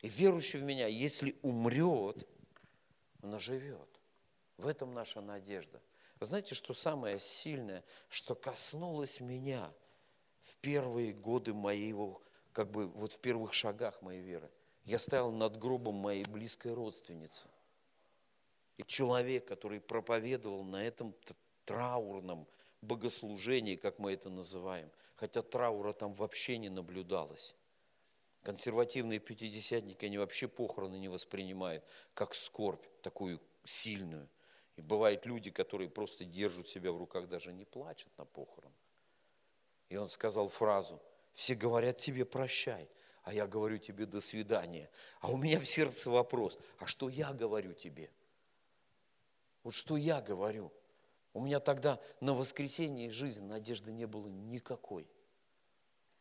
И верующий в Меня, если умрет, он оживет. В этом наша надежда. Вы знаете, что самое сильное, что коснулось меня – в первые годы моего, как бы вот в первых шагах моей веры. Я стоял над гробом моей близкой родственницы. И человек, который проповедовал на этом траурном богослужении, как мы это называем, хотя траура там вообще не наблюдалось. Консервативные пятидесятники, они вообще похороны не воспринимают как скорбь, такую сильную. И бывают люди, которые просто держат себя в руках, даже не плачут на похоронах. И он сказал фразу, все говорят тебе прощай, а я говорю тебе до свидания. А у меня в сердце вопрос, а что я говорю тебе? Вот что я говорю? У меня тогда на воскресенье жизни надежды не было никакой.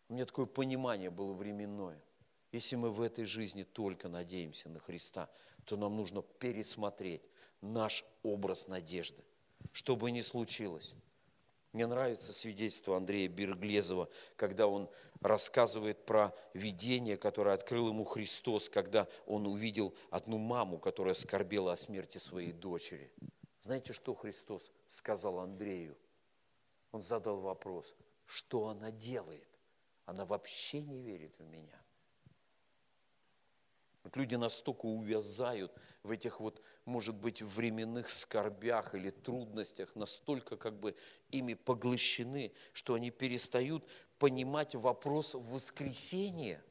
У меня такое понимание было временное. Если мы в этой жизни только надеемся на Христа, то нам нужно пересмотреть наш образ надежды. Что бы ни случилось, мне нравится свидетельство Андрея Берглезова, когда он рассказывает про видение, которое открыл ему Христос, когда он увидел одну маму, которая скорбела о смерти своей дочери. Знаете, что Христос сказал Андрею? Он задал вопрос, что она делает? Она вообще не верит в меня. Вот люди настолько увязают в этих вот, может быть, временных скорбях или трудностях, настолько как бы ими поглощены, что они перестают понимать вопрос воскресения.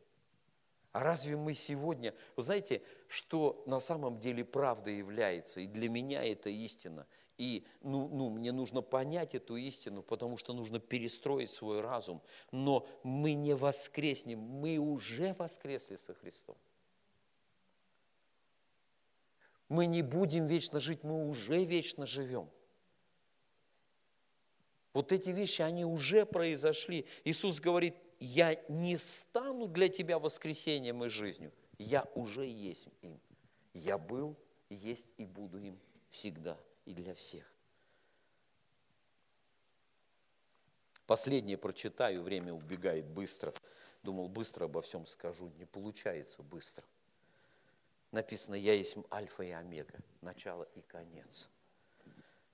А разве мы сегодня, вы знаете, что на самом деле правда является, и для меня это истина, и ну, ну, мне нужно понять эту истину, потому что нужно перестроить свой разум, но мы не воскреснем, мы уже воскресли со Христом. Мы не будем вечно жить, мы уже вечно живем. Вот эти вещи, они уже произошли. Иисус говорит, я не стану для тебя воскресением и жизнью. Я уже есть им. Я был, есть и буду им всегда и для всех. Последнее прочитаю, время убегает быстро. Думал, быстро обо всем скажу. Не получается быстро написано, я есть альфа и омега, начало и конец.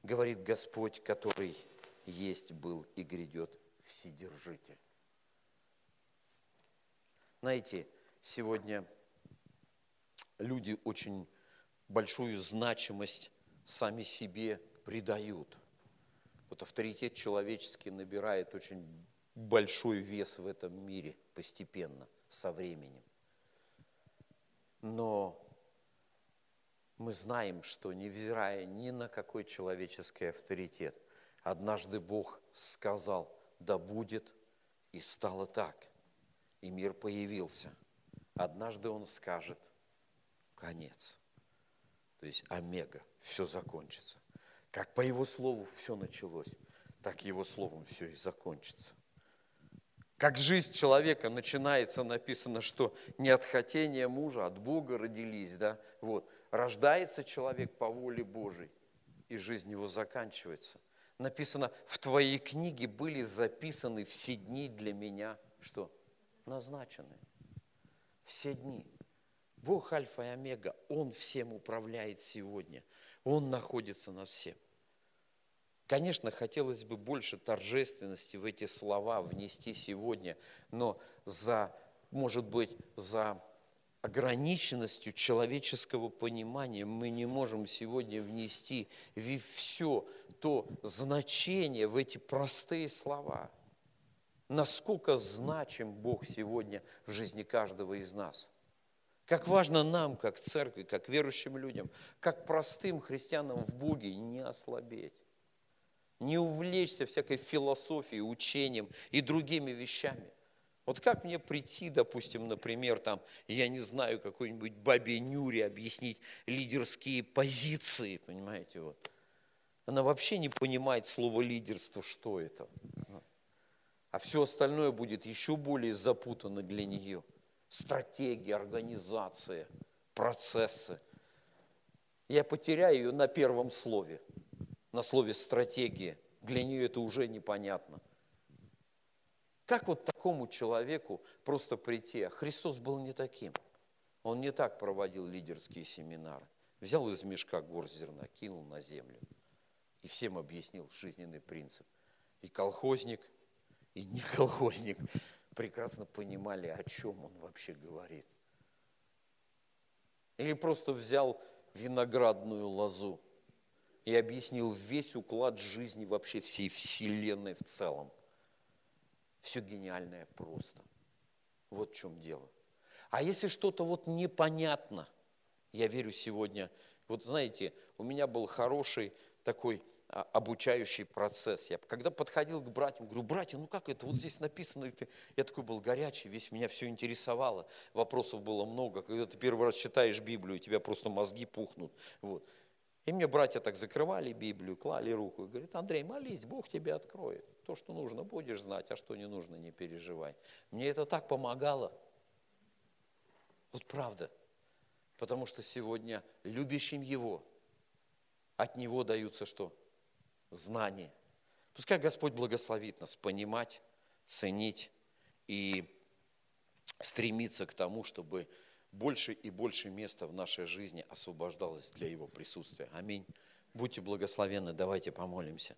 Говорит Господь, который есть, был и грядет Вседержитель. Знаете, сегодня люди очень большую значимость сами себе придают. Вот авторитет человеческий набирает очень большой вес в этом мире постепенно, со временем. Но мы знаем, что невзирая ни на какой человеческий авторитет, однажды Бог сказал, да будет, и стало так. И мир появился. Однажды Он скажет, конец. То есть омега, все закончится. Как по Его Слову все началось, так Его Словом все и закончится. Как жизнь человека начинается, написано, что не от хотения мужа, от Бога родились, да, вот. Рождается человек по воле Божией, и жизнь его заканчивается. Написано, в твоей книге были записаны все дни для меня, что? Назначены. Все дни. Бог Альфа и Омега, Он всем управляет сегодня. Он находится на всем. Конечно, хотелось бы больше торжественности в эти слова внести сегодня, но за, может быть, за ограниченностью человеческого понимания мы не можем сегодня внести все то значение в эти простые слова. насколько значим Бог сегодня в жизни каждого из нас. Как важно нам, как церкви, как верующим людям, как простым христианам в Боге не ослабеть, не увлечься всякой философией, учением и другими вещами. Вот как мне прийти, допустим, например, там, я не знаю, какой-нибудь бабе Нюре объяснить лидерские позиции, понимаете, вот. Она вообще не понимает слово лидерство, что это. А все остальное будет еще более запутано для нее. Стратегия, организация, процессы. Я потеряю ее на первом слове, на слове стратегия. Для нее это уже непонятно. Как вот такому человеку просто прийти? А Христос был не таким. Он не так проводил лидерские семинары. Взял из мешка горсть зерна, кинул на землю. И всем объяснил жизненный принцип. И колхозник, и не колхозник прекрасно понимали, о чем он вообще говорит. Или просто взял виноградную лозу и объяснил весь уклад жизни вообще всей Вселенной в целом – все гениальное просто. Вот в чем дело. А если что-то вот непонятно, я верю сегодня, вот знаете, у меня был хороший такой а, обучающий процесс. Я когда подходил к братьям, говорю, братья, ну как это, вот здесь написано, я такой был горячий, весь меня все интересовало, вопросов было много. Когда ты первый раз читаешь Библию, у тебя просто мозги пухнут. Вот. И мне братья так закрывали Библию, клали руку и говорят, Андрей, молись, Бог тебе откроет. То, что нужно, будешь знать, а что не нужно, не переживай. Мне это так помогало. Вот правда. Потому что сегодня любящим Его, от Него даются что? Знания. Пускай Господь благословит нас понимать, ценить и стремиться к тому, чтобы больше и больше места в нашей жизни освобождалось для Его присутствия. Аминь. Будьте благословенны, давайте помолимся.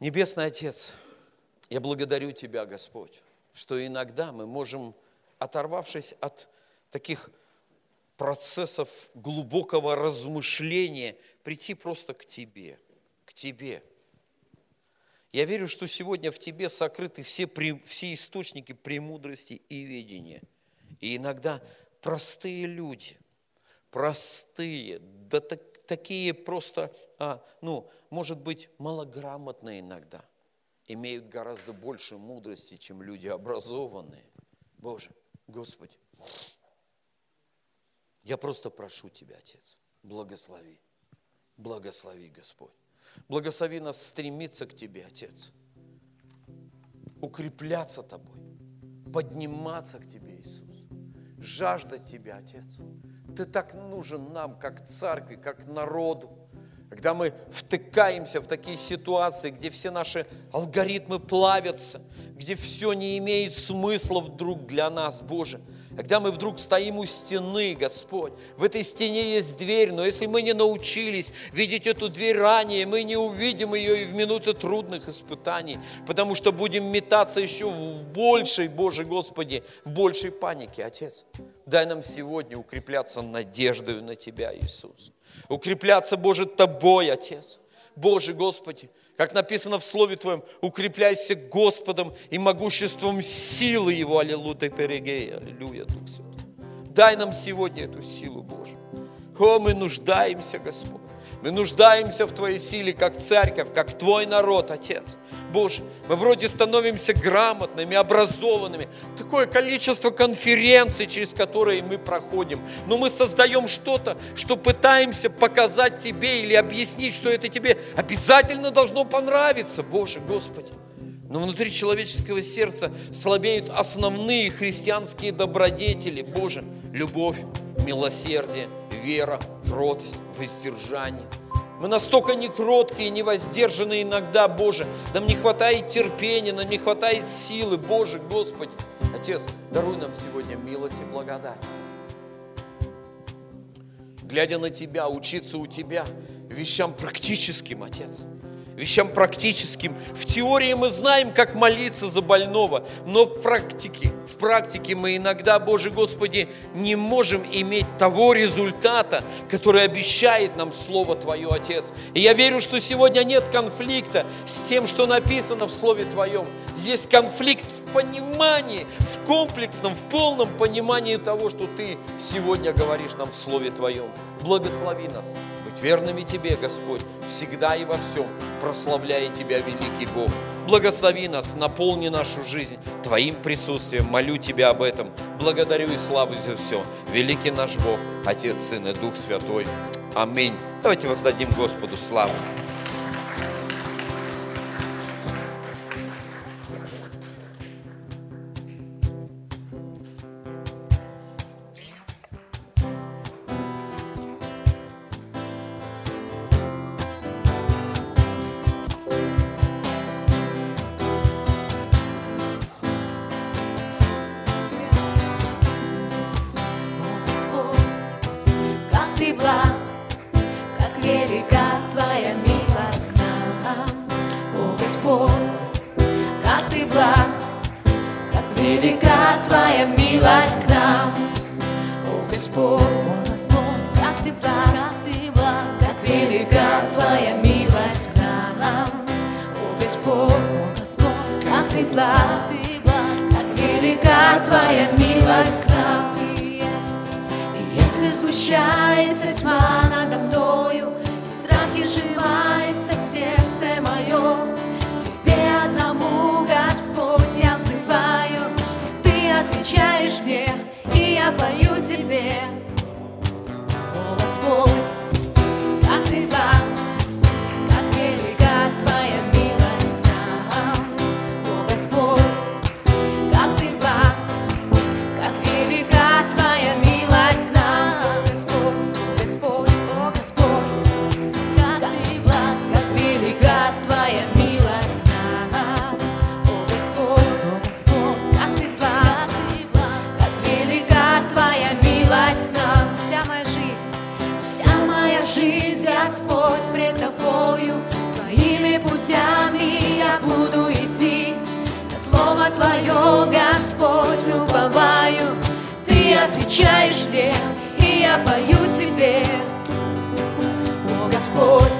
Небесный Отец, я благодарю Тебя, Господь, что иногда мы можем, оторвавшись от таких процессов глубокого размышления, прийти просто к Тебе, к Тебе. Я верю, что сегодня в Тебе сокрыты все, все источники премудрости и видения – и иногда простые люди, простые, да так, такие просто, а, ну, может быть, малограмотные иногда, имеют гораздо больше мудрости, чем люди образованные. Боже, Господи, я просто прошу Тебя, Отец, благослови, благослови, Господь. Благослови нас стремиться к Тебе, Отец, укрепляться Тобой, подниматься к Тебе, Иисус жаждать Тебя, Отец. Ты так нужен нам, как церкви, как народу. Когда мы втыкаемся в такие ситуации, где все наши алгоритмы плавятся, где все не имеет смысла вдруг для нас, Боже – когда мы вдруг стоим у стены, Господь, в этой стене есть дверь, но если мы не научились видеть эту дверь ранее, мы не увидим ее и в минуты трудных испытаний, потому что будем метаться еще в большей, Боже Господи, в большей панике, Отец. Дай нам сегодня укрепляться надеждой на Тебя, Иисус. Укрепляться, Боже, Тобой, Отец. Боже Господи, как написано в Слове Твоем, укрепляйся Господом и могуществом силы Его. Аллилуйя, перегей, аллилуйя, Дух Святой. Дай нам сегодня эту силу, Боже. О, мы нуждаемся, Господь. Мы нуждаемся в Твоей силе, как церковь, как Твой народ, Отец. Боже, мы вроде становимся грамотными, образованными. Такое количество конференций, через которые мы проходим. Но мы создаем что-то, что пытаемся показать Тебе или объяснить, что это Тебе обязательно должно понравиться, Боже, Господи. Но внутри человеческого сердца слабеют основные христианские добродетели, Боже, любовь, милосердие, вера, кротость, воздержание. Мы настолько некроткие, невоздержанные иногда, Боже. Нам не хватает терпения, нам не хватает силы, Боже, Господи. Отец, даруй нам сегодня милость и благодать. Глядя на Тебя, учиться у Тебя вещам практическим, Отец. Вещам практическим. В теории мы знаем, как молиться за больного, но в практике, в практике мы иногда, Боже Господи, не можем иметь того результата, который обещает нам Слово Твое, Отец. И я верю, что сегодня нет конфликта с тем, что написано в Слове Твоем. Есть конфликт в понимании, в комплексном, в полном понимании того, что Ты сегодня говоришь нам в Слове Твоем. Благослови нас быть верными Тебе, Господь, всегда и во всем, прославляя Тебя, великий Бог. Благослови нас, наполни нашу жизнь Твоим присутствием. Молю Тебя об этом. Благодарю и славу за все. Великий наш Бог, Отец, Сын и Дух Святой. Аминь. Давайте воздадим Господу славу. Велика Твоя милость к нам. О, Господь, о, Господь, как Ты благ, как Ты благ, как велика Твоя милость к нам. О, Господь, о, Господь, как Ты благ, Ты благ, как велика Твоя милость к нам. И если, если сгущается тьма надо мною, и страх и сжимается сердце мое, отвечаешь мне, и я пою тебе. Голос полный. О, Господь, уповаю, Ты отвечаешь мне, и я пою Тебе. О, Господь,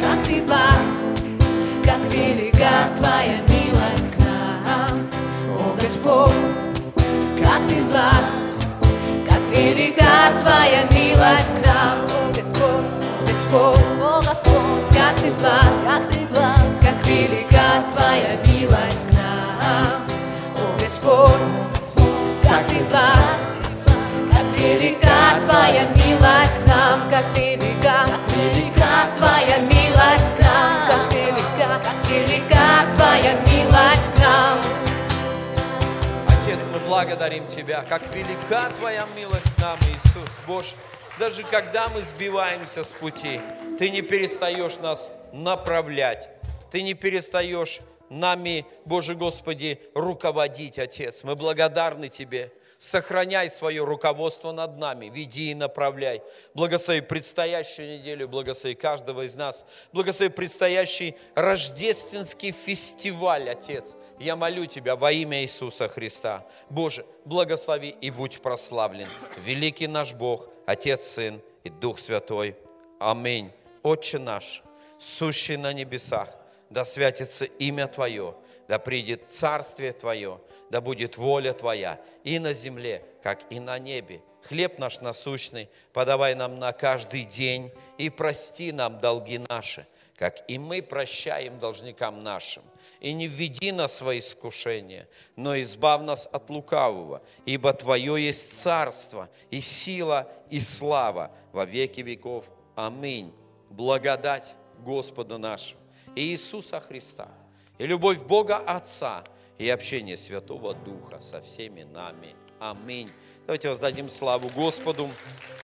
как Ты благ, как велика Твоя милость к нам. О, Господь, как Ты благ, как велика Твоя милость к нам. О, Господь, Господь, о, Господь, как Ты благ, как Ты благ, как велика Твоя милость благодарим Тебя, как велика Твоя милость нам, Иисус. Боже, даже когда мы сбиваемся с пути, Ты не перестаешь нас направлять, Ты не перестаешь нами, Боже Господи, руководить, Отец. Мы благодарны Тебе. Сохраняй свое руководство над нами, веди и направляй. Благослови предстоящую неделю, благослови каждого из нас. Благослови предстоящий рождественский фестиваль, Отец. Я молю Тебя во имя Иисуса Христа. Боже, благослови и будь прославлен. Великий наш Бог, Отец, Сын и Дух Святой. Аминь. Отче наш, сущий на небесах, да святится имя Твое, да придет Царствие Твое, да будет воля Твоя и на земле, как и на небе. Хлеб наш насущный подавай нам на каждый день и прости нам долги наши, как и мы прощаем должникам нашим и не введи нас в свои искушения, но избав нас от лукавого, ибо Твое есть царство, и сила, и слава во веки веков. Аминь. Благодать Господа нашего и Иисуса Христа, и любовь Бога Отца, и общение Святого Духа со всеми нами. Аминь. Давайте воздадим славу Господу.